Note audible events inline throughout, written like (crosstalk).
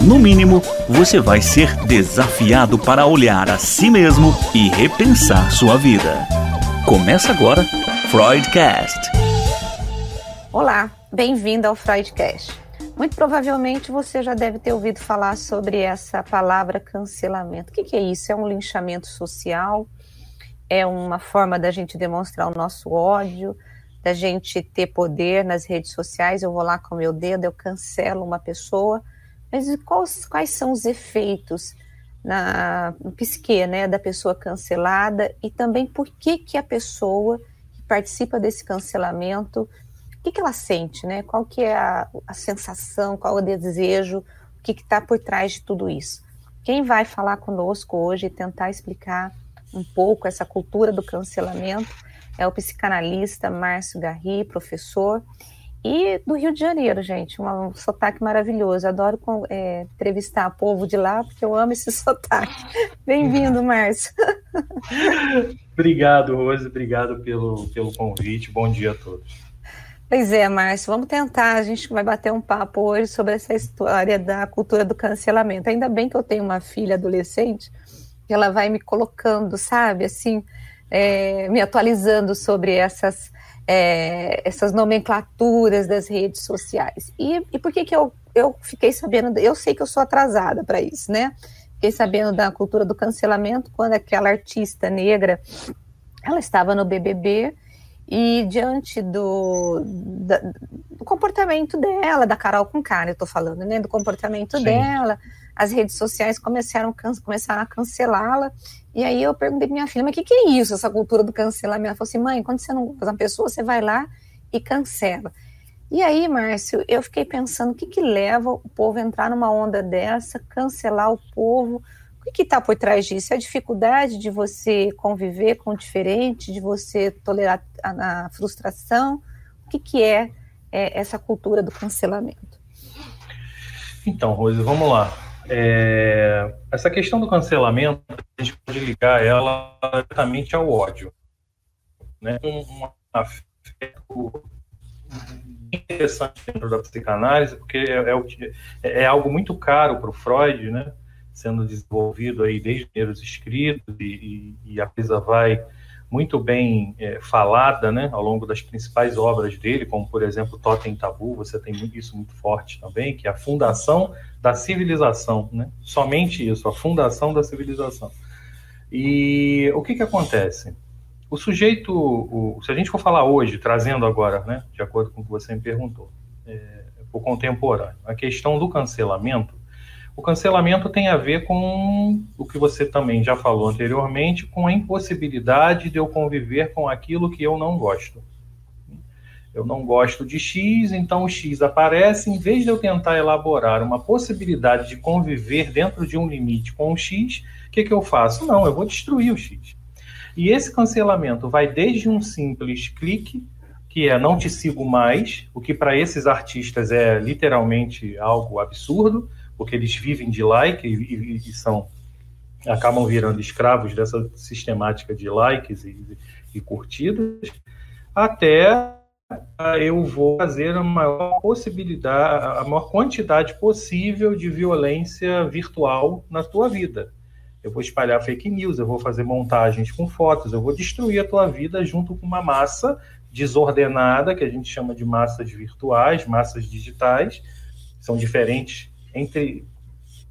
no mínimo, você vai ser desafiado para olhar a si mesmo e repensar sua vida. Começa agora, Freudcast. Olá, bem-vindo ao Freudcast. Muito provavelmente você já deve ter ouvido falar sobre essa palavra cancelamento. O que, é isso? É um linchamento social? É uma forma da gente demonstrar o nosso ódio, da gente ter poder nas redes sociais? Eu vou lá com o meu dedo, eu cancelo uma pessoa. Mas quais, quais são os efeitos na psique né, da pessoa cancelada e também por que, que a pessoa que participa desse cancelamento que, que ela sente, né? Qual que é a, a sensação, qual o desejo, o que está por trás de tudo isso. Quem vai falar conosco hoje e tentar explicar um pouco essa cultura do cancelamento é o psicanalista Márcio Garri, professor, e do Rio de Janeiro, gente, um, sotaque maravilhoso. Adoro é, entrevistar povo de lá, porque eu amo esse (laughs) sotaque. Bem-vindo, Márcio. (laughs) obrigado, Rose, obrigado pelo, pelo convite. Bom dia a todos. Pois é, Márcio, vamos tentar. A gente vai bater um papo hoje sobre essa história da cultura do cancelamento. Ainda bem que eu tenho uma filha adolescente, que ela vai me colocando, sabe, assim, é, me atualizando sobre essas, é, essas nomenclaturas das redes sociais. E, e por que, que eu, eu fiquei sabendo? Eu sei que eu sou atrasada para isso, né? Fiquei sabendo da cultura do cancelamento quando aquela artista negra ela estava no BBB e diante do, da, do comportamento dela, da Carol com cara, eu estou falando, né? Do comportamento Sim. dela, as redes sociais começaram, começaram a cancelá-la. E aí eu perguntei para minha filha, mas o que, que é isso, essa cultura do cancelamento? Ela falou assim, mãe, quando você não gosta uma pessoa, você vai lá e cancela. E aí, Márcio, eu fiquei pensando o que, que leva o povo a entrar numa onda dessa, cancelar o povo, o que está por trás disso? É a dificuldade de você conviver com o diferente, de você tolerar a, a frustração? O que, que é, é, essa cultura do cancelamento? Então, Rose, vamos lá. É, essa questão do cancelamento, a gente pode ligar ela diretamente ao ódio. Né? Um, afeto interessante dentro da psicanálise, porque é, é, é algo muito caro para o Freud, né? sendo desenvolvido aí desde primeiros escritos e, e, e a coisa vai muito bem é, falada, né, ao longo das principais obras dele, como por exemplo Totem Tabu, você tem isso muito forte também, que é a fundação da civilização, né? Somente isso, a fundação da civilização. E o que que acontece? O sujeito, o, se a gente for falar hoje, trazendo agora, né, de acordo com o que você me perguntou, é, o contemporâneo, a questão do cancelamento, o cancelamento tem a ver com o que você também já falou anteriormente, com a impossibilidade de eu conviver com aquilo que eu não gosto. Eu não gosto de X, então o X aparece. Em vez de eu tentar elaborar uma possibilidade de conviver dentro de um limite com o X, o que, que eu faço? Não, eu vou destruir o X. E esse cancelamento vai desde um simples clique, que é não te sigo mais, o que para esses artistas é literalmente algo absurdo, porque eles vivem de like e, e, são acabam virando escravos dessa sistemática de likes e, e curtidas, até eu vou fazer a maior possibilidade, a maior quantidade possível de violência virtual na tua vida. Eu vou espalhar fake news, eu vou fazer montagens com fotos, eu vou destruir a tua vida junto com uma massa desordenada, que a gente chama de massas virtuais, massas digitais, são diferentes entre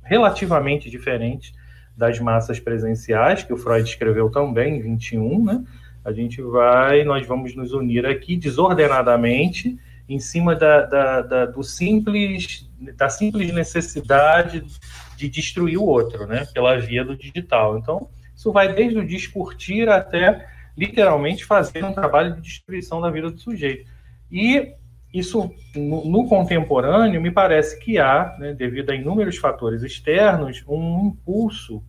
relativamente diferentes das massas presenciais, que o Freud escreveu também em 21, né? A gente vai, nós vamos nos unir aqui desordenadamente em cima da, da, da, do simples, da simples necessidade de destruir o outro, né? Pela via do digital. Então, isso vai desde o discutir até literalmente fazer um trabalho de destruição da vida do sujeito. E isso, no, no, contemporâneo, me parece que há, né, devido a inúmeros fatores externos, um impulso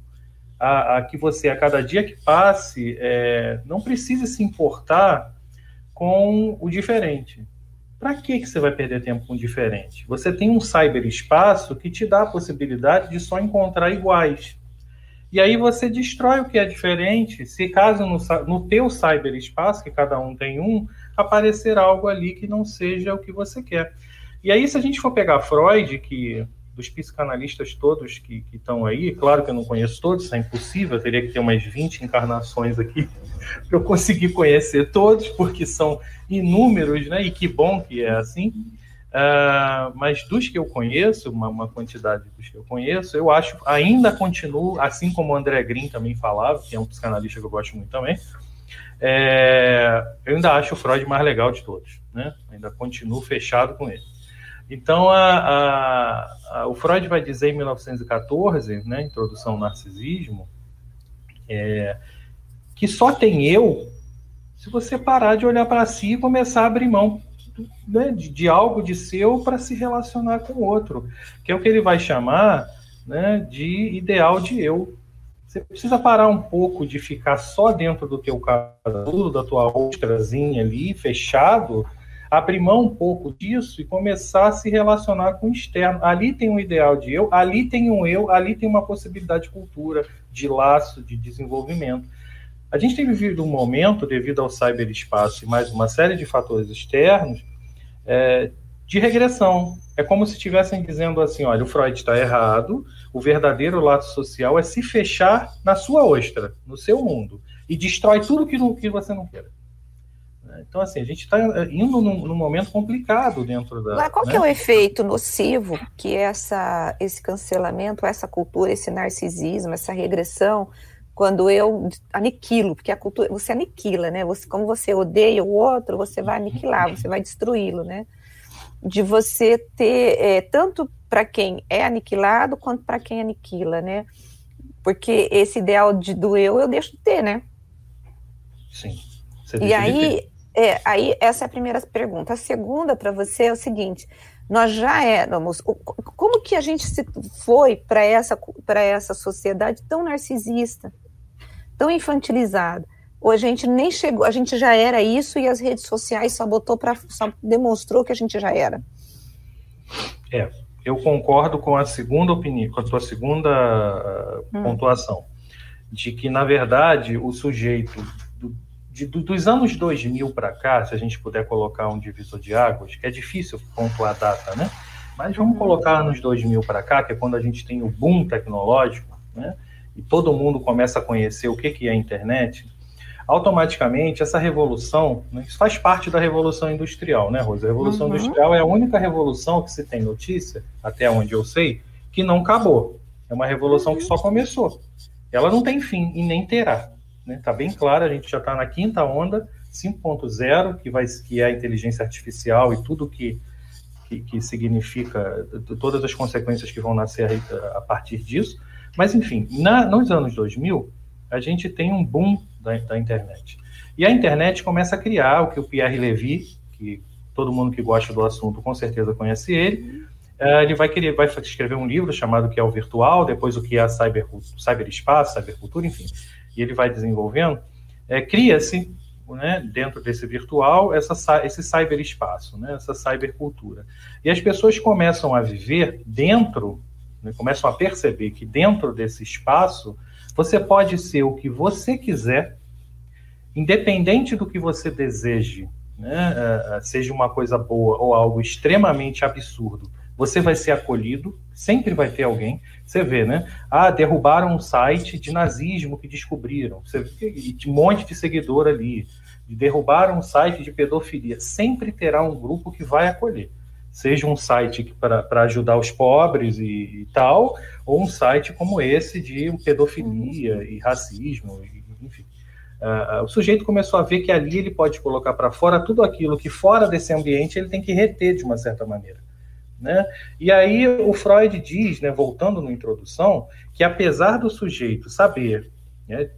a, a que você, a cada dia que passe, é, não precise se importar com o diferente. Para que, que você vai perder tempo com o diferente? Você tem um cyberespaço que te dá a possibilidade de só encontrar iguais. E aí você destrói o que é diferente, se caso no, no teu cyberespaço, que cada um tem um, aparecer algo ali que não seja o que você quer. E aí, se a gente for pegar Freud, que dos psicanalistas todos que estão aí, claro que eu não conheço todos, isso é impossível, teria que ter umas 20 encarnações aqui (laughs) para eu conseguir conhecer todos, porque são inúmeros, né? E que bom que é assim. Uh, mas dos que eu conheço, uma, uma, quantidade dos que eu conheço, eu acho, ainda continuo, assim como o André Green também falava, que é um psicanalista que eu gosto muito também, é, eu ainda acho o Freud mais legal de todos, né? Ainda continuo fechado com ele. Então, a, a, a, o Freud vai dizer em 1914, né, Introdução ao Narcisismo, é, que só tem eu se você parar de olhar para si e começar a abrir mão né, de, de, algo de seu para se relacionar com o outro, que é o que ele vai chamar né, de ideal de eu. Você precisa parar um pouco de ficar só dentro do teu casulo, da tua ostrazinha ali, fechado, abrir mão um pouco disso e começar a se relacionar com o externo. Ali tem um ideal de eu, ali tem um eu, ali tem uma possibilidade de cultura, de laço, de desenvolvimento. A gente tem vivido um momento, devido ao cyberespaço e mais uma série de fatores externos, é, de regressão. É como se estivessem dizendo assim: olha, o Freud está errado, o verdadeiro laço social é se fechar na sua ostra, no seu mundo, e destrói tudo que, não, que você não queira. Então, assim, a gente está indo num, num, momento complicado dentro da. Mas qual né? que é o efeito nocivo que essa, esse cancelamento, essa cultura, esse narcisismo, essa regressão, quando eu aniquilo, porque a cultura, você aniquila, né? Você, como você odeia o outro, você vai aniquilar, você vai destruí-lo, né? De você ter é, tanto para quem é aniquilado quanto para quem aniquila, né? Porque esse ideal de, do eu eu deixo de ter, né? Sim. e aí, é, aí, essa é a primeira pergunta. A segunda para você é o seguinte: nós já éramos. Como que a gente se foi para essa, essa sociedade tão narcisista, tão infantilizada? Ou a gente nem chegou, a gente já era isso e as redes sociais só botou para demonstrou que a gente já era. É, eu concordo com a segunda opinião, com a sua segunda hum. pontuação, de que na verdade o sujeito de, dos anos 2000 para cá, se a gente puder colocar um divisor de águas, que é difícil pontuar a data, né? Mas vamos uhum. colocar anos 2000 para cá, que é quando a gente tem o boom tecnológico, né? E todo mundo começa a conhecer o que, que é a internet. Automaticamente, essa revolução, né? isso faz parte da revolução industrial, né, Rosa? A revolução uhum. industrial é a única revolução que se tem notícia, até onde eu sei, que não acabou. É uma revolução uhum. que só começou. Ela não tem fim e nem terá. Está né? Tá bem claro, a gente já está na quinta onda, 5.0, que, vai, que é a inteligência artificial e tudo que, que, que significa, todas as consequências que vão nascer a, a partir disso. Mas, enfim, na, nos anos 2000, a gente tem um boom da, da, internet. E a internet começa a criar o que o Pierre Levy, que todo mundo que gosta do assunto com certeza conhece ele, uh, ele vai querer, vai escrever um livro chamado que é o virtual, depois o que é a cyber, cyberespaço, cybercultura, enfim e ele vai desenvolvendo, é, cria-se né, dentro desse virtual essa, esse cyberespaço, né, essa cybercultura. E as pessoas começam a viver dentro, né, começam a perceber que dentro desse espaço você pode ser o que você quiser, independente do que você deseje, né, é, é, seja uma coisa boa ou algo extremamente absurdo você vai ser acolhido, sempre vai ter alguém. Você vê, né? Ah, derrubaram um site de nazismo que descobriram. Você vê, um monte de seguidor ali. Derrubaram um site de pedofilia. Sempre terá um grupo que vai acolher. Seja um site para ajudar os pobres e, e, tal, ou um site como esse de pedofilia e racismo, e, enfim. Uh, o sujeito começou a ver que ali ele pode colocar para fora tudo aquilo que fora desse ambiente ele tem que reter de uma certa maneira. Né? E aí o Freud diz, né, voltando na introdução, que apesar do sujeito saber, né,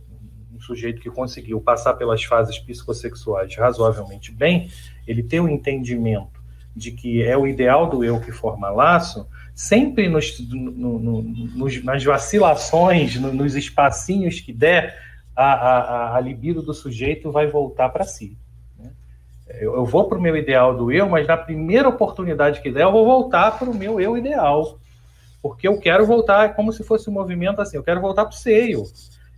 um sujeito que conseguiu passar pelas fases psicossexuais razoavelmente bem, ele ter o entendimento de que é o ideal do eu que forma laço, sempre nos, no, no, nos, nas vacilações, no, nos espacinhos que der, a, a, a libido do sujeito vai voltar para si. Né? Eu, eu vou para o meu ideal do eu, mas na primeira oportunidade que der, eu vou voltar para o meu eu ideal. Porque eu quero voltar, é como se fosse um movimento assim, eu quero voltar para o seio.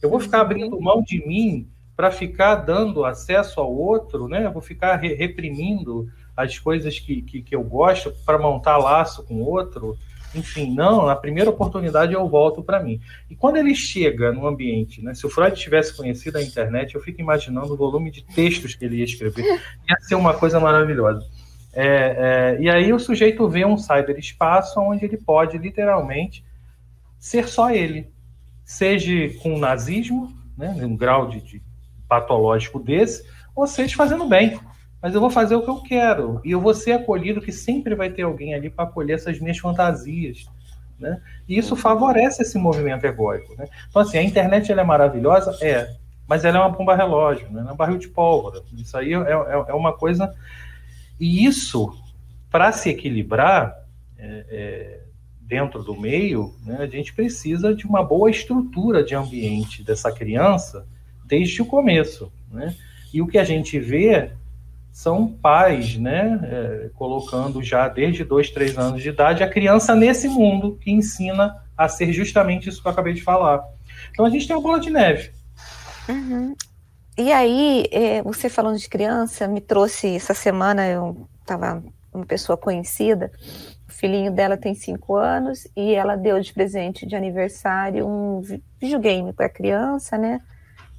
Eu vou ficar abrindo mão de mim para ficar dando acesso ao outro, né? Eu vou ficar re reprimindo as coisas que, que, que eu gosto para montar laço com outro. Enfim, não, na primeira oportunidade eu volto para mim. E quando ele chega no ambiente, né, se o Freud tivesse conhecido a internet, eu fico imaginando o volume de textos que ele ia escrever. Ia ser uma coisa maravilhosa. É, é, e aí o sujeito vê um cyberespaço onde ele pode literalmente ser só ele. Seja com nazismo, né, um grau de, de patológico desse, ou seja fazendo bem mas eu vou fazer o que eu quero e eu vou ser acolhido, que sempre vai ter alguém ali para acolher essas minhas fantasias. Né? E isso favorece esse movimento egóico. Né? Então, assim, a internet ela é maravilhosa? É, mas ela é uma bomba relógio, né? é um barril de pólvora. Isso aí é, é, é uma coisa. E isso, para se equilibrar é, é, dentro do meio, né, a gente precisa de uma boa estrutura de ambiente dessa criança desde o começo. Né? E o que a gente vê são pais, né, é, colocando já desde dois, três anos de idade a criança nesse mundo que ensina a ser justamente isso que eu acabei de falar. Então a gente tem uma bola de neve. Uhum. E aí, é, você falando de criança, me trouxe essa semana, eu estava uma pessoa conhecida, o filhinho dela tem cinco anos e ela deu de presente de aniversário um videogame para a criança, né?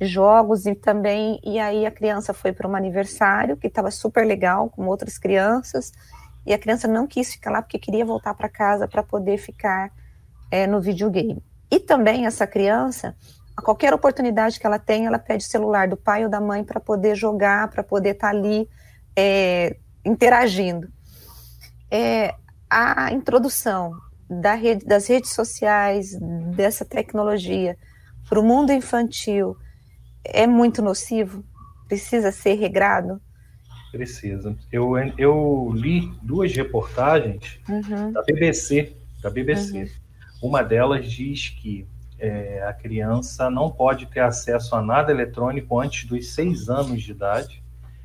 Jogos e também e aí a criança foi para um aniversário que estava super legal com outras crianças e a criança não quis ficar lá porque queria voltar para casa para poder ficar é, no videogame. E também essa criança, a qualquer oportunidade que ela tem, ela pede o celular do pai ou da mãe para poder jogar, para poder estar tá ali é, interagindo. É, a introdução da rede, das redes sociais, dessa tecnologia para o mundo infantil, é muito nocivo? Precisa ser regrado? Precisa. Eu, eu li duas reportagens uhum. da BBC, da BBC. Uhum. Uma delas diz que é, a criança não pode ter acesso a nada eletrônico antes dos seis anos de idade.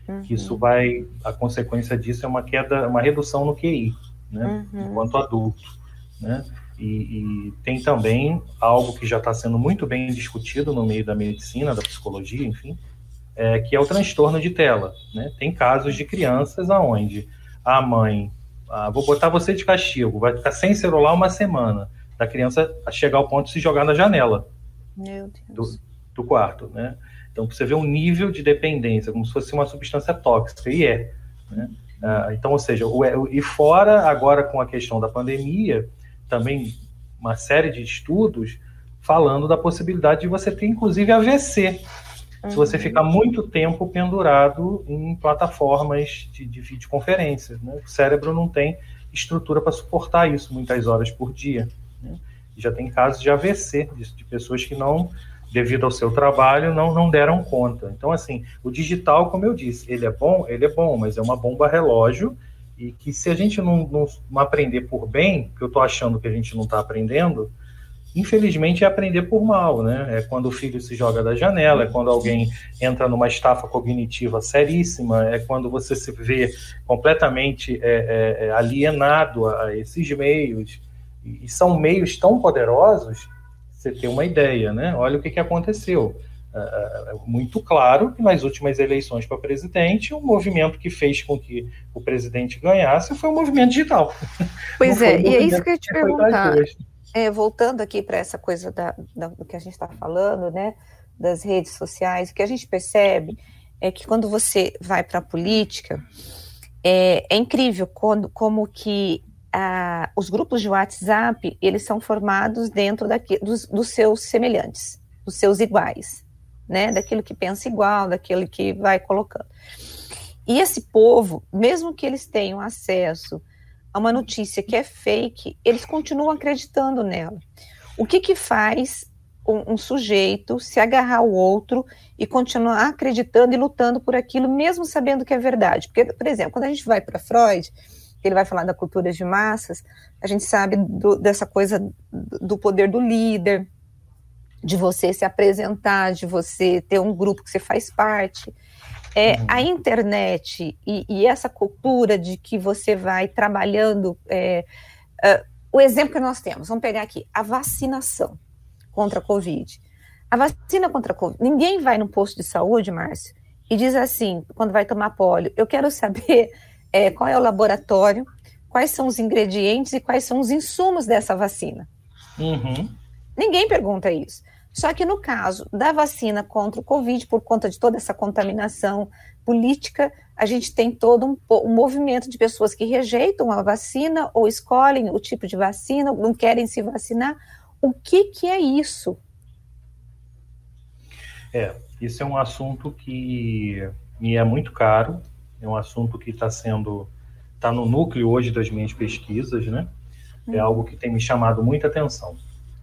Uhum. Que isso vai, a consequência disso é uma queda, uma redução no QI, né? Uhum. Enquanto adulto, né? E, e, tem também algo que já está sendo muito bem discutido no meio da medicina, da psicologia, enfim, é, que é o transtorno de tela. Né? Tem casos de crianças aonde a mãe, ah, vou botar você de castigo, vai ficar sem celular uma semana, da criança chegar ao ponto de se jogar na janela do, do, quarto. Né? Então, você vê um nível de dependência, como se fosse uma substância tóxica, e é. Né? Ah, então, ou seja, o, e fora agora com a questão da pandemia, também uma série de estudos falando da possibilidade de você ter, inclusive, AVC. Uhum. Se você ficar muito tempo pendurado em plataformas de, de videoconferências. Né? O cérebro não tem estrutura para suportar isso muitas horas por dia. Né? Já tem casos de AVC, de, de, pessoas que não, devido ao seu trabalho, não, não deram conta. Então, assim, o digital, como eu disse, ele é bom, ele é bom, mas é uma bomba relógio e que se a gente não, não, não aprender por bem, que eu estou achando que a gente não está aprendendo, infelizmente é aprender por mal, né? É quando o filho se joga da janela, é quando alguém entra numa estafa cognitiva seríssima, é quando você se vê completamente é, é, é alienado a, a, esses meios. E, são meios tão poderosos, você tem uma ideia, né? Olha o que, que aconteceu. É, é, é muito claro que nas últimas eleições para presidente, o movimento que fez com que o presidente ganhasse foi o movimento digital. (laughs) Pois é, e é isso que eu ia te perguntar. É, voltando aqui para essa coisa da, da, do que a gente está falando, né, das redes sociais, o que a gente percebe é que quando você vai para a política, é, é, incrível quando, como que ah, os grupos de WhatsApp, eles são formados dentro daqui, dos, dos seus semelhantes, dos seus iguais né? Daquilo que pensa igual, daquele que vai colocando. E esse povo, mesmo que eles tenham acesso a uma notícia que é fake, eles continuam acreditando nela. O que que faz um, um sujeito se agarrar ao outro e continuar acreditando e lutando por aquilo, mesmo sabendo que é verdade? Porque, por exemplo, quando a gente vai para Freud, ele vai falar da cultura de massas, a gente sabe do, dessa coisa do poder do líder, de você se apresentar, de você ter um grupo que você faz parte. É, uhum. A internet e, e, essa cultura de que você vai trabalhando. É, uh, o exemplo que nós temos, vamos pegar aqui, a vacinação contra a Covid. A vacina contra a Covid. Ninguém vai no posto de saúde, Márcio, e diz assim, quando vai tomar pólio, eu quero saber é, qual é o laboratório, quais são os ingredientes e quais são os insumos dessa vacina. Uhum. Ninguém pergunta isso. Só que no caso da vacina contra o Covid, por conta de toda essa contaminação política, a gente tem todo um, um, movimento de pessoas que rejeitam a vacina ou escolhem o tipo de vacina, não querem se vacinar. O que, que é isso? É, isso é um assunto que me é muito caro, é um assunto que está sendo, está no núcleo hoje das minhas pesquisas, né? É hum. algo que tem me chamado muita atenção.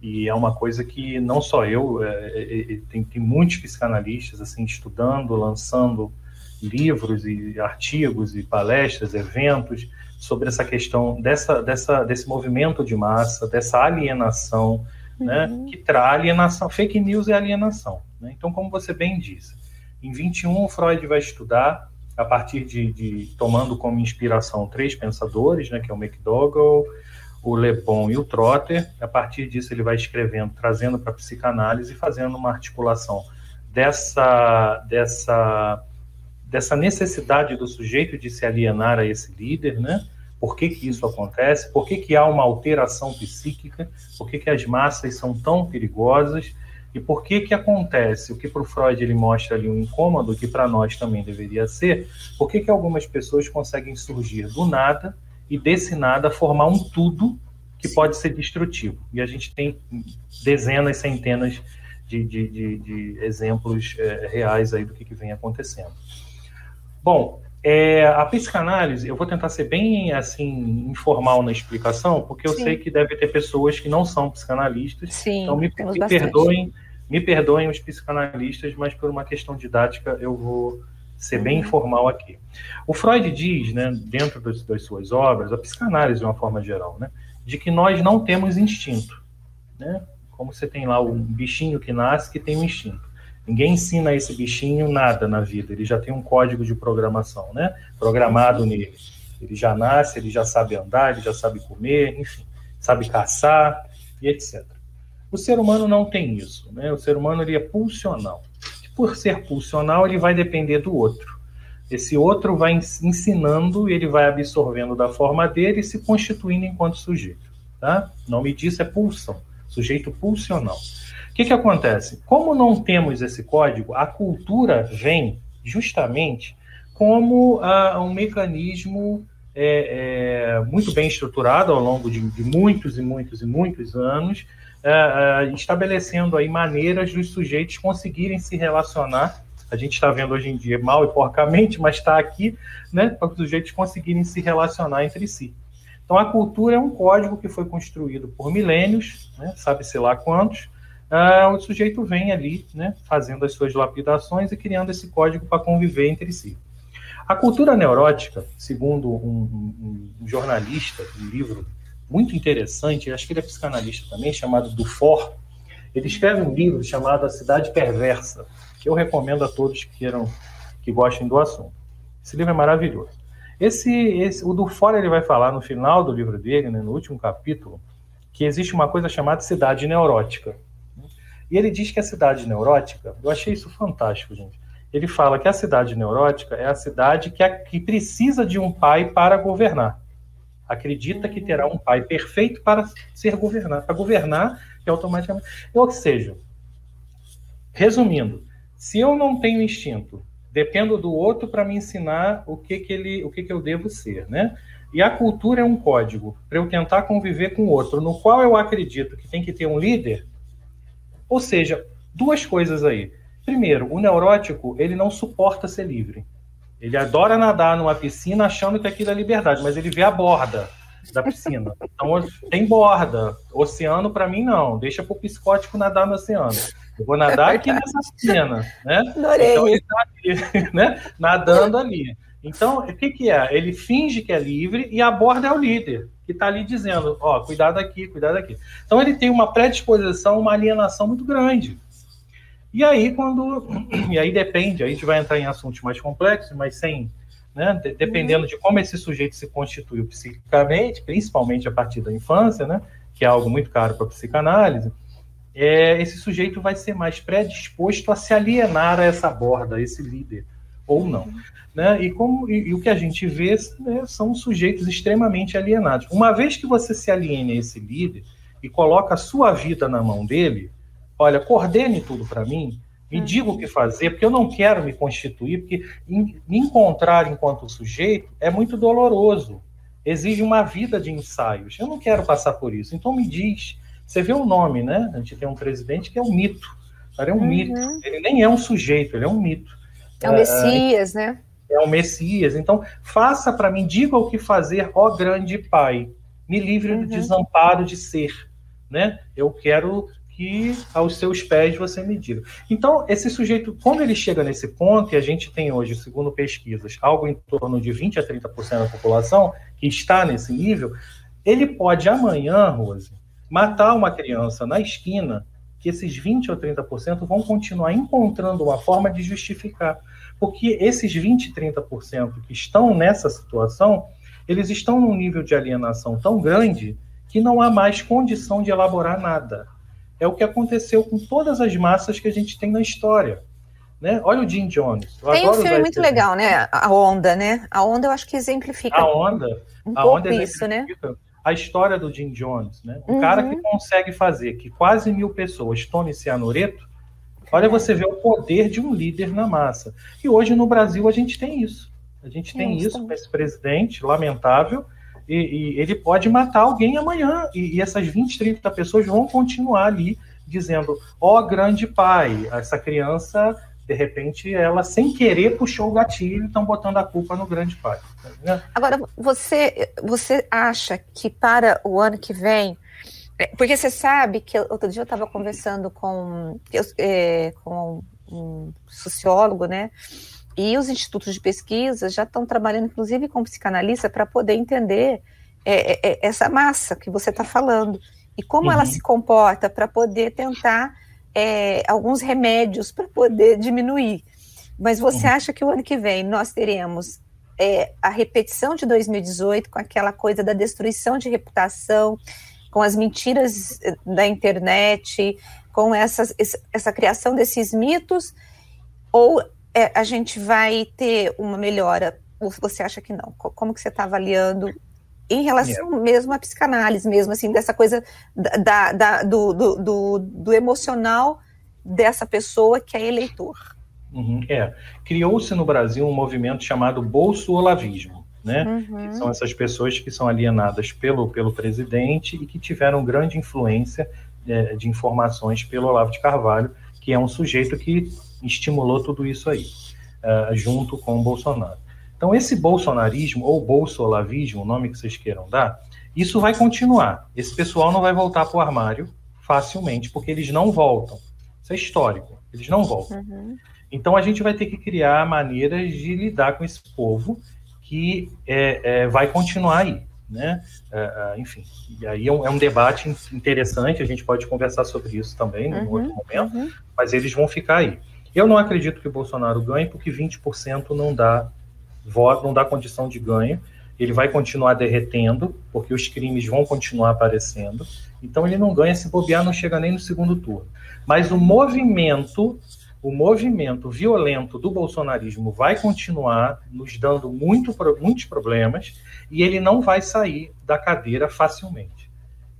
E é uma coisa que não só eu, é, é, é, tem, tem muitos psicanalistas assim estudando, lançando livros e artigos e palestras, eventos sobre essa questão dessa, dessa, desse movimento de massa, dessa alienação, né, uhum. que traz alienação. Fake news é alienação. Né? Então, como você bem disse, em 21 o Freud vai estudar a partir de, de tomando como inspiração três pensadores, né, que é o McDougall, o Le Bon e o Trotter. A partir disso, ele vai escrevendo, trazendo para a psicanálise, fazendo uma articulação dessa, dessa, dessa necessidade do sujeito de se alienar a esse líder, né? Por que, que isso acontece? Por que, que há uma alteração psíquica? Por que, que as massas são tão perigosas? E por que que acontece? O que para o Freud ele mostra ali um incômodo, que para nós também deveria ser, por que que algumas pessoas conseguem surgir do nada e desse nada formar um tudo que pode ser destrutivo. E a gente tem dezenas, centenas de, de, de, de exemplos é, reais aí do que, que vem acontecendo. Bom, é, a psicanálise, eu vou tentar ser bem assim informal na explicação, porque eu Sim. sei que deve ter pessoas que não são psicanalistas. Sim, então me, me perdoem, me perdoem os psicanalistas, mas por uma questão didática eu vou ser bem uhum. informal aqui. O Freud diz, né, dentro das, das, suas obras, a psicanálise de uma forma geral, né, de que nós não temos instinto. Né? Como você tem lá um bichinho que nasce que tem um instinto. Ninguém ensina esse bichinho nada na vida, ele já tem um código de programação, né? Programado nele. Ele já nasce, ele já sabe andar, ele já sabe comer, enfim, sabe caçar e etc. O ser humano não tem isso, né? O ser humano ele é pulsional por ser pulsional, ele vai depender do outro. Esse outro vai ensinando, ele vai absorvendo da forma dele e se constituindo enquanto sujeito. Tá? O nome disso é pulsão, sujeito pulsional. O que, que acontece? Como não temos esse código, a cultura vem justamente como uh, um mecanismo é, é, muito bem estruturado ao longo de, de muitos e muitos e muitos anos, é, é, estabelecendo aí maneiras dos sujeitos conseguirem se relacionar. A gente está vendo hoje em dia mal e porcamente, mas está aqui, né, para os sujeitos conseguirem se relacionar entre si. Então, a cultura é um código que foi construído por milênios, né, sabe-se lá quantos. Uh, o sujeito vem ali, né, fazendo as suas lapidações e criando esse código para conviver entre si. A cultura neurótica, segundo um, um, um jornalista, um livro muito interessante, acho que ele é psicanalista também, chamado Dufour. Ele escreve um livro chamado A Cidade Perversa, que eu recomendo a todos que queiram, que gostem do assunto. Esse livro é maravilhoso. Esse, esse, o Dufour ele vai falar no final do livro dele, né, no último capítulo, que existe uma coisa chamada cidade neurótica. E ele diz que a cidade neurótica, eu achei isso fantástico, gente. Ele fala que a cidade neurótica é a cidade que, a, que precisa de um pai para governar acredita que terá um pai perfeito para ser governado, para governar e automaticamente. Ou seja, resumindo, se eu não tenho instinto, dependo do outro para me ensinar o que que ele, o que que eu devo ser, né? E a cultura é um código para eu tentar conviver com o outro, no qual eu acredito que tem que ter um líder. Ou seja, duas coisas aí. Primeiro, o neurótico, ele não suporta ser livre. Ele adora nadar numa piscina achando que aquilo é liberdade, mas ele vê a borda da piscina. Então tem borda. Oceano para mim não. Deixa pro psicótico nadar no oceano. Eu vou nadar aqui nessa piscina, né? Adorei. Então ele tá ali, (laughs) né? Nadando ali. Então, o que, que é? Ele finge que é livre e a borda é o líder, que está ali dizendo, ó, cuidado aqui, cuidado aqui. Então ele tem uma predisposição, uma alienação muito grande. E aí, quando. (clears throat) E aí depende, a gente vai entrar em assuntos mais complexos, mas sem. Né, dependendo de como esse sujeito se constituiu psiquicamente, principalmente a partir da infância, né, que é algo muito caro para a psicanálise, é, esse sujeito vai ser mais predisposto a se alienar a essa borda, a esse líder, ou não. Né? E, como, e, e o que a gente vê né, são sujeitos extremamente alienados. Uma vez que você se aliene a esse líder e coloca a sua vida na mão dele, olha, coordene tudo para mim, me uhum. diga o que fazer, porque eu não quero me constituir, porque me encontrar enquanto sujeito é muito doloroso. Exige uma vida de ensaios. Eu não quero passar por isso. Então me diz. Você vê o nome, né? A gente tem um presidente que é um mito. Ele é um uhum. mito. Ele nem é um sujeito, ele é um mito. É o Messias, né? É o Messias. Então, faça para mim, diga o que fazer, ó grande Pai. Me livre uhum. do desamparo de ser. Né? Eu quero que aos seus pés você me diga. Então, esse sujeito, quando ele chega nesse ponto, e a gente tem hoje, segundo pesquisas, algo em torno de 20 a 30% da população que está nesse nível, ele pode amanhã, Rose, matar uma criança na esquina, que esses 20 ou 30% vão continuar encontrando uma forma de justificar. Porque esses 20, 30% que estão nessa situação, eles estão num nível de alienação tão grande que não há mais condição de elaborar nada é o que aconteceu com todas as massas que a gente tem na história. Né? Olha o Jim Jones. Eu tem um filme muito legal, né? A Onda, né? A Onda eu acho que exemplifica a onda, um a onda isso, né? A história do Jim Jones, né? Um uhum. cara que consegue fazer que quase mil pessoas tomem cianureto. Olha, você vê o poder de um líder na massa. E hoje no Brasil a gente tem isso. A gente tem isso, isso com esse presidente lamentável e, e ele pode matar alguém amanhã. E, e, essas 20, 30 pessoas vão continuar ali dizendo: Ó oh, grande pai, essa criança, de repente, ela sem querer puxou o gatilho e estão botando a culpa no grande pai. Tá Agora, você, você acha que para o ano que vem. É, porque você sabe que outro dia eu estava conversando com, é, com um sociólogo, né? E os institutos de pesquisa já estão trabalhando, inclusive, com psicanalista para poder entender é, é, é, essa massa que você está falando e como uhum. ela se comporta para poder tentar é, alguns remédios para poder diminuir. Mas você uhum. acha que o ano que vem nós teremos é, a repetição de 2018 com aquela coisa da destruição de reputação, com as mentiras eh, da internet, com essas, essa criação desses mitos? Ou é, a gente vai ter uma melhora? Ou você acha que não? Como que você está avaliando em relação yeah. mesmo à psicanálise, mesmo assim, dessa coisa da, da do, do, do, do, emocional dessa pessoa que é eleitor? Uhum, é. Criou-se no Brasil um movimento chamado bolso-olavismo, né? Uhum. Que são essas pessoas que são alienadas pelo, pelo presidente e que tiveram grande influência é, de informações pelo Olavo de Carvalho, que é um sujeito que estimulou tudo isso aí, uh, junto com o Bolsonaro. Então, esse bolsonarismo, ou bolsolavismo, o nome que vocês queiram dar, isso vai continuar. Esse pessoal não vai voltar para o armário facilmente, porque eles não voltam. Isso é histórico, eles não voltam. Uhum. Então, a gente vai ter que criar maneiras de lidar com esse povo que é, é, vai continuar aí. Né? Uh, enfim, e aí é um, é um, debate interessante, a gente pode conversar sobre isso também uhum, outro momento, uhum. mas eles vão ficar aí. Eu não acredito que o Bolsonaro ganhe, porque 20% não dá voto, não dá condição de ganho. Ele vai continuar derretendo, porque os crimes vão continuar aparecendo. Então ele não ganha, se bobear, não chega nem no segundo turno. Mas o movimento, o movimento violento do bolsonarismo vai continuar nos dando muito, muitos problemas e ele não vai sair da cadeira facilmente.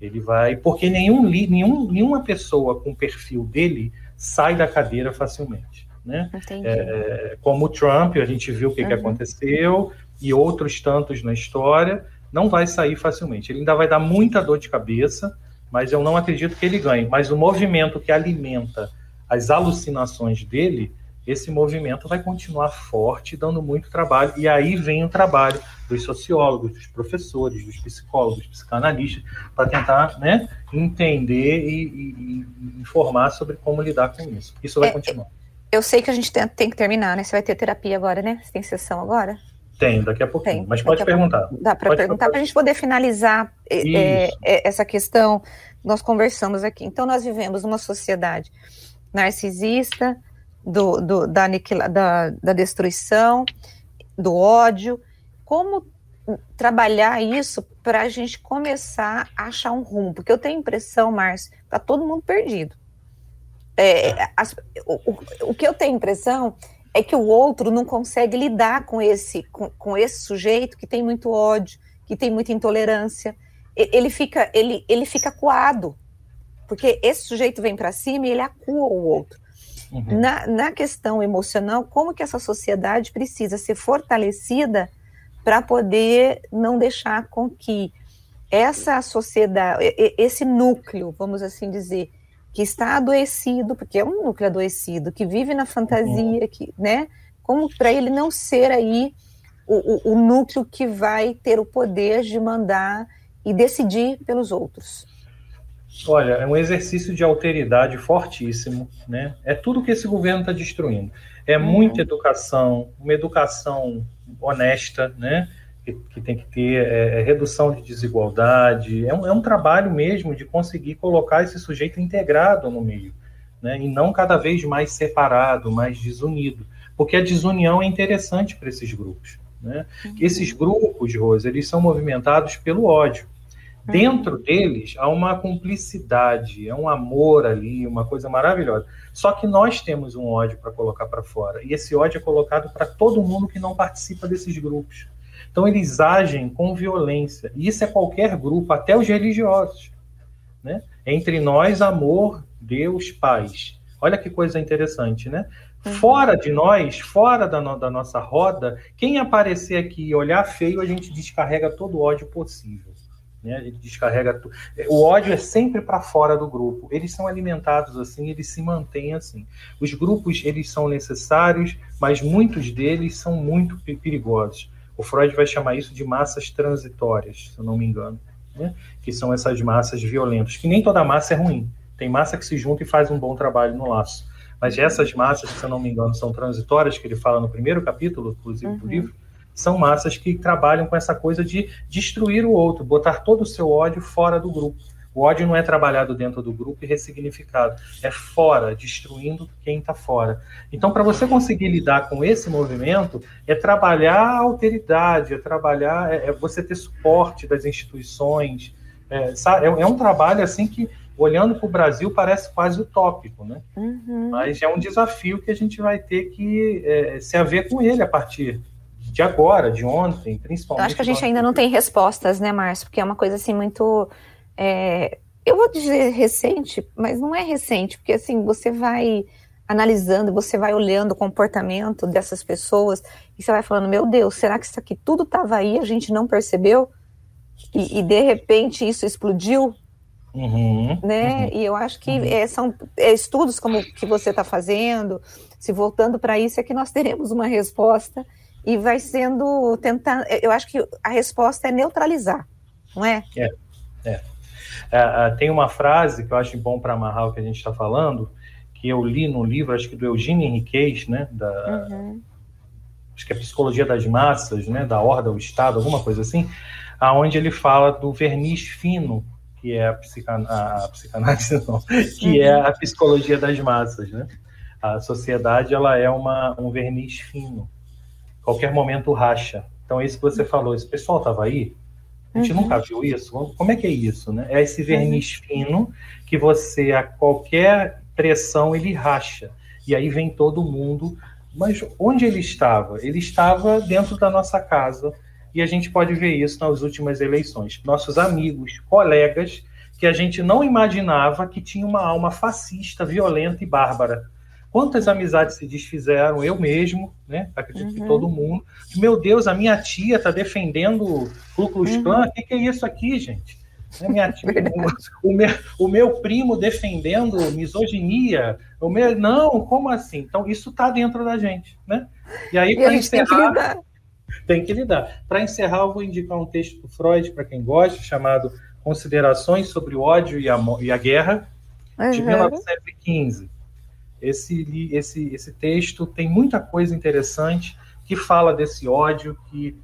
Ele vai, porque nenhum, nenhum, nenhuma pessoa com perfil dele sai da cadeira facilmente. Né? É, como o Trump, a gente viu o que, uhum. que aconteceu, e outros tantos na história, não vai sair facilmente. Ele ainda vai dar muita dor de cabeça, mas eu não acredito que ele ganhe. Mas o movimento que alimenta as alucinações dele esse movimento vai continuar forte, dando muito trabalho, e aí vem o trabalho dos sociólogos, dos professores, dos psicólogos, dos psicanalistas, para tentar né, entender e, e, e, informar sobre como lidar com isso. Isso vai é, continuar. Eu sei que a gente tem, tem, que terminar, né? Você vai ter terapia agora, né? Você tem sessão agora? Tem, daqui a pouquinho. Tem, Mas pode perguntar. Dá para perguntar para a gente poder finalizar é, é, essa questão. Nós conversamos aqui. Então, nós vivemos numa sociedade narcisista, do, do da, aniquila, da, da destruição, do ódio. Como trabalhar isso para a gente começar a achar um rumo? Porque eu tenho a impressão, Márcio, está todo mundo perdido. É, as, o, o, que eu tenho a impressão é que o outro não consegue lidar com esse, com, com esse sujeito que tem muito ódio, que tem muita intolerância. Ele fica, ele, ele fica coado, porque esse sujeito vem para cima e ele acua o outro. Uhum. Na, na questão emocional, como que essa sociedade precisa ser fortalecida para poder não deixar com que essa sociedade, esse núcleo, vamos assim dizer, que está adoecido, porque é um núcleo adoecido, que vive na fantasia, uhum. que, né? Como para ele não ser aí o, o, o, núcleo que vai ter o poder de mandar e decidir pelos outros. Olha, é um exercício de alteridade fortíssimo, né? É tudo que esse governo está destruindo. É uhum. muita educação, uma educação honesta, né? que, que tem que ter é, é, redução de desigualdade. É um, é um trabalho mesmo de conseguir colocar esse sujeito integrado no meio, né? e não cada vez mais separado, mais desunido. Porque a desunião é interessante para esses grupos. Né? Uhum. Esses grupos, Rosa, eles são movimentados pelo ódio. Dentro deles há uma cumplicidade, é um amor ali, uma coisa maravilhosa. Só que nós temos um ódio para colocar para fora. E esse ódio é colocado para todo mundo que não participa desses grupos. Então eles agem com violência. E isso é qualquer grupo, até os religiosos. Né? Entre nós, amor, Deus, paz. Olha que coisa interessante, né? Uhum. Fora de nós, fora da, no, da, nossa roda, quem aparecer aqui e olhar feio, a gente descarrega todo o ódio possível. Né? A gente descarrega tudo. O ódio é sempre para fora do grupo. Eles são alimentados assim, eles se mantêm assim. Os grupos eles são necessários, mas muitos deles são muito perigosos. O Freud vai chamar isso de massas transitórias, se eu não me engano, né? que são essas massas violentas, que nem toda massa é ruim. Tem massa que se junta e faz um bom trabalho no laço. Mas essas massas, se eu não me engano, são transitórias, que ele fala no primeiro capítulo, inclusive, uhum. do livro, são massas que trabalham com essa coisa de destruir o outro, botar todo o seu ódio fora do grupo. O ódio não é trabalhado dentro do grupo e ressignificado, é fora, destruindo quem está fora. Então, para você conseguir lidar com esse movimento, é trabalhar a alteridade, é trabalhar, é, é você ter suporte das instituições. É, é, é um trabalho assim que, olhando para o Brasil, parece quase utópico, né? Uhum. Mas é um desafio que a gente vai ter que é, se haver com ele a partir de agora, de ontem, principalmente. Eu acho que a gente ainda não tem respostas, né, Márcio? Porque é uma coisa assim muito é, eu vou dizer recente, mas não é recente, porque assim, você vai analisando, você vai olhando o comportamento dessas pessoas e você vai falando, meu Deus, será que isso aqui tudo estava aí, a gente não percebeu? E, e de repente isso explodiu? Uhum, né? Uhum, e eu acho que uhum. é, são é, estudos como que você está fazendo, se voltando para isso, é que nós teremos uma resposta e vai sendo tentar. Eu acho que a resposta é neutralizar, não é? É, é. É, é, tem uma frase que eu acho bom para amarrar o que a gente está falando, que eu li no livro, acho que do Eugênio Henriquez, né, da, uhum. acho que é Psicologia das Massas, né, da Horda ao Estado, alguma coisa assim, aonde ele fala do verniz fino, que é a, psican a psicanálise, (laughs) não, que é a psicologia das massas, né? A sociedade, ela é uma, um verniz fino. Qualquer momento racha. Então, é isso que você falou. Esse pessoal estava aí? A gente uhum. nunca viu isso. Como é que é isso, né? É esse verniz uhum. fino que você, a qualquer pressão, ele racha. E aí vem todo mundo. Mas onde ele estava? Ele estava dentro da nossa casa. E a gente pode ver isso nas últimas eleições. Nossos amigos, colegas, que a gente não imaginava que tinha uma alma fascista, violenta e bárbara. Quantas amizades se desfizeram? Eu mesmo, né? Acredito uhum. que todo mundo. Meu Deus, a minha tia está defendendo o Klux. Klan. Uhum. O que, que, é isso aqui, gente? Minha (laughs) tia, o, o, meu, o meu primo defendendo misoginia. O meu, não, como assim? Então, isso está dentro da gente, né? E aí, para encerrar. Tem que lidar. Para encerrar, eu vou indicar um texto do Freud, para quem gosta, chamado Considerações sobre o ódio e a, e a guerra, uhum. de 1915. Esse, esse, esse texto tem muita coisa interessante, que fala desse ódio que,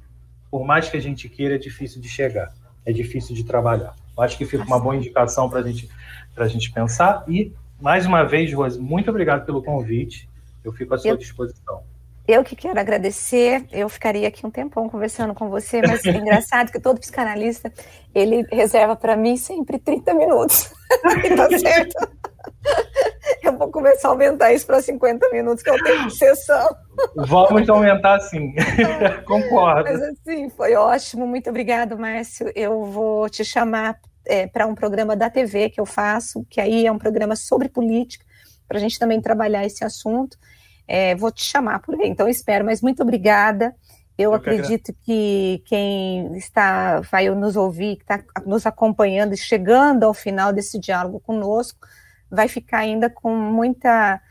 por mais que a gente queira, é difícil de chegar, é difícil de trabalhar. Eu acho que fica uma boa indicação para gente, a gente pensar. E, mais uma vez, Rose, muito obrigado pelo convite. Eu fico à sua eu, disposição. Eu que quero agradecer. Eu ficaria aqui um tempão conversando com você, mas é (laughs) engraçado que todo psicanalista ele reserva para mim sempre 30 minutos. (laughs) tá certo? (laughs) Eu vou começar a aumentar isso para 50 minutos, que eu tenho de sessão. Vamos aumentar sim, (laughs) concordo. Mas assim, foi ótimo, muito obrigado, Márcio. Eu vou te chamar é, para um programa da TV que eu faço, que aí é um programa sobre política, para a gente também trabalhar esse assunto. É, vou te chamar por aí, então espero, mas muito obrigada. Eu, eu acredito que, que quem está, vai nos ouvir, que está nos acompanhando e chegando ao final desse diálogo conosco, vai ficar ainda com muita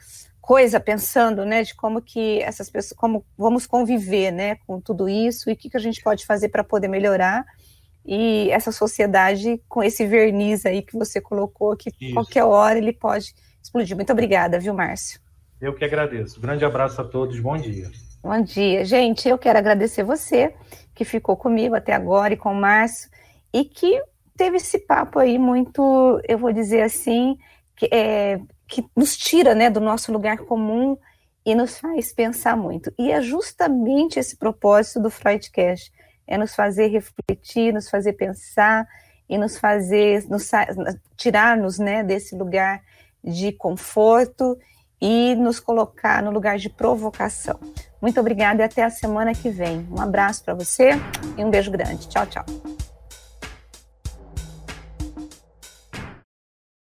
coisa pensando, né, de como que essas pessoas, como vamos conviver, né, com tudo isso e o que, que a gente pode fazer para poder melhorar e essa sociedade com esse verniz aí que você colocou, que isso. qualquer hora ele pode explodir. Muito obrigada, viu, Márcio? Eu que agradeço. Grande abraço a todos, bom dia. Bom dia, gente. Eu quero agradecer você que ficou comigo até agora e com o Márcio e que teve esse papo aí muito, eu vou dizer assim, que, é, que nos tira né, do nosso lugar comum e nos faz pensar muito. E é justamente esse propósito do Freudcast, é nos fazer refletir, nos fazer pensar e nos fazer nos, tirar-nos né, desse lugar de conforto e nos colocar no lugar de provocação. Muito obrigada e até a semana que vem. Um abraço para você e um beijo grande. Tchau, tchau.